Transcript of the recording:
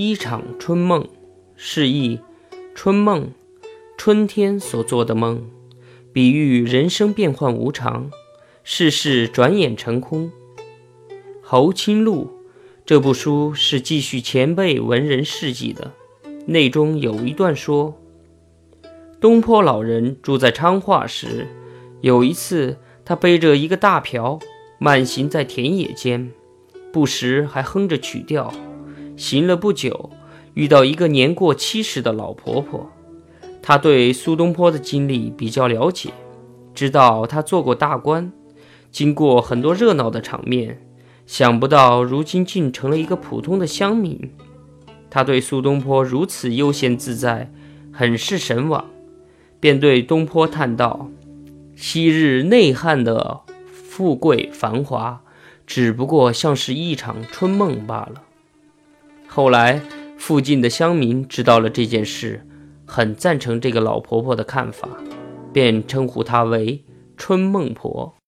一场春梦，示意春梦，春天所做的梦，比喻人生变幻无常，世事转眼成空。《侯清录》这部书是记叙前辈文人事迹的，内中有一段说：东坡老人住在昌化时，有一次他背着一个大瓢，慢行在田野间。不时还哼着曲调，行了不久，遇到一个年过七十的老婆婆。她对苏东坡的经历比较了解，知道他做过大官，经过很多热闹的场面，想不到如今竟成了一个普通的乡民。他对苏东坡如此悠闲自在，很是神往，便对东坡叹道：“昔日内汉的富贵繁华。”只不过像是一场春梦罢了。后来，附近的乡民知道了这件事，很赞成这个老婆婆的看法，便称呼她为“春梦婆”。